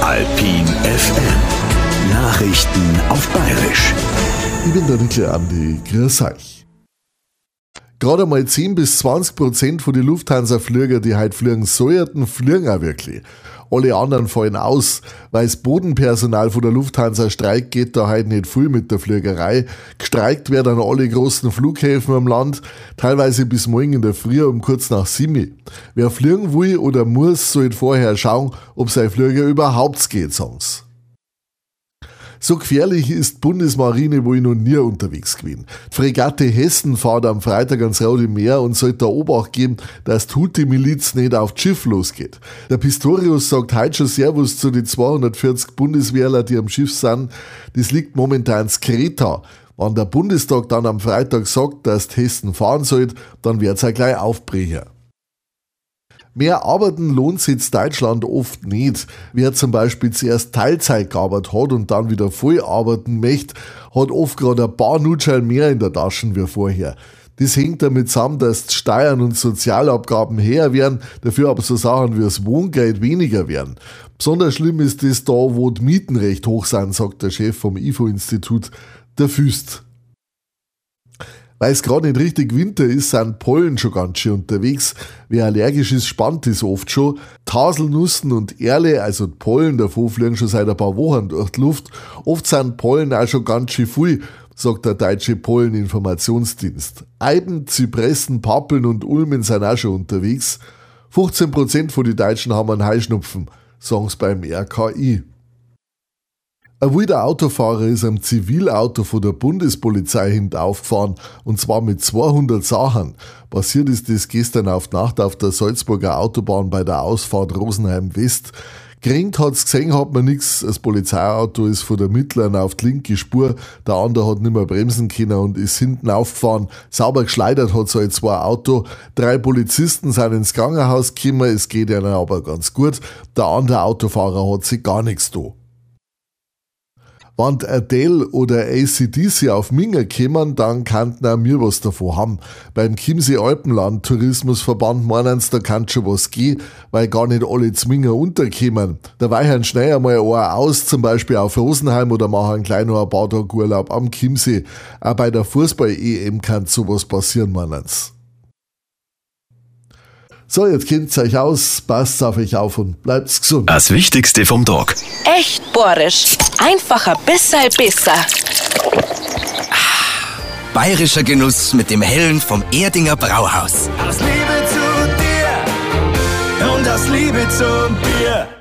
Alpin FM. Nachrichten auf Bayerisch. Ich bin der Nickel Andi. Grüß euch. Gerade mal 10 bis 20 Prozent von den Lufthansa-Flieger, die heute fliegen sollten, fliegen auch wirklich. Alle anderen fallen aus, weil das Bodenpersonal von der Lufthansa streikt, geht da heute nicht viel mit der Fliegerei. Gestreikt werden an alle großen Flughäfen am Land, teilweise bis morgen in der Früh um kurz nach sieben. Wer fliegen will oder muss, sollte vorher schauen, ob sein Flieger überhaupt geht, sagen. So gefährlich ist Bundesmarine wohl noch nie unterwegs gewesen. Die Fregatte Hessen fährt am Freitag ans Rote Meer und sollte da Obacht geben, dass die Houthi-Miliz nicht auf das Schiff losgeht. Der Pistorius sagt heute schon Servus zu den 240 Bundeswehrler, die am Schiff sind. Das liegt momentan in Kreta. Wenn der Bundestag dann am Freitag sagt, dass Hessen fahren sollte, dann wird's ja gleich aufbrechen. Mehr Arbeiten lohnt sich in Deutschland oft nicht. Wer zum Beispiel zuerst Teilzeit gearbeitet hat und dann wieder voll arbeiten möchte, hat oft gerade ein paar Nutschein mehr in der Tasche wie vorher. Das hängt damit zusammen, dass Steuern und Sozialabgaben höher werden, dafür aber so Sachen wie das Wohngeld weniger werden. Besonders schlimm ist das da, wo die Mieten recht hoch sind, sagt der Chef vom IFO-Institut, der Füst. Weil es gerade nicht richtig Winter ist, sind Pollen schon ganz schön unterwegs. Wer allergisch ist, spannt es oft schon. Taselnussen und Erle, also Pollen davon, fliegen schon seit ein paar Wochen durch die Luft. Oft sind Pollen auch schon ganz schön viel, sagt der deutsche Polleninformationsdienst. Eiben, Zypressen, Pappeln und Ulmen sind auch schon unterwegs. 15% von den Deutschen haben einen Heuschnupfen, sagen sie beim RKI. Ein wilder Autofahrer ist am Zivilauto von der Bundespolizei hinten aufgefahren und zwar mit 200 Sachen. Passiert ist das gestern auf Nacht auf der Salzburger Autobahn bei der Ausfahrt Rosenheim West. Geringt hat's gesehen, hat man nix. Das Polizeiauto ist von der Mittleren auf die linke Spur. Der andere hat nicht mehr bremsen können und ist hinten aufgefahren. Sauber geschleudert hat so zwei Auto. Drei Polizisten sind ins Krankenhaus gekommen. Es geht ihnen aber ganz gut. Der andere Autofahrer hat sich gar nichts da. Wenn Adele oder ACDC auf Minger kommen, dann könnten auch wir was davon haben. Beim Chiemsee Alpenland Tourismusverband meinen sie, da kann schon was gehen, weil gar nicht alle Zminger unterkommen. Da weichen schnell einmal ein aus, zum Beispiel auf Rosenheim oder machen gleich noch ein paar Tage Urlaub am Chiemsee. Auch bei der Fußball-EM kann sowas passieren, meinen sie. So, jetzt kennt ihr euch aus, passt auf euch auf und bleibt gesund. Das Wichtigste vom Tag. Echt bohrisch. Einfach ein bisschen besser. Bayerischer Genuss mit dem Hellen vom Erdinger Brauhaus. Aus Liebe zu dir und aus Liebe zum Bier.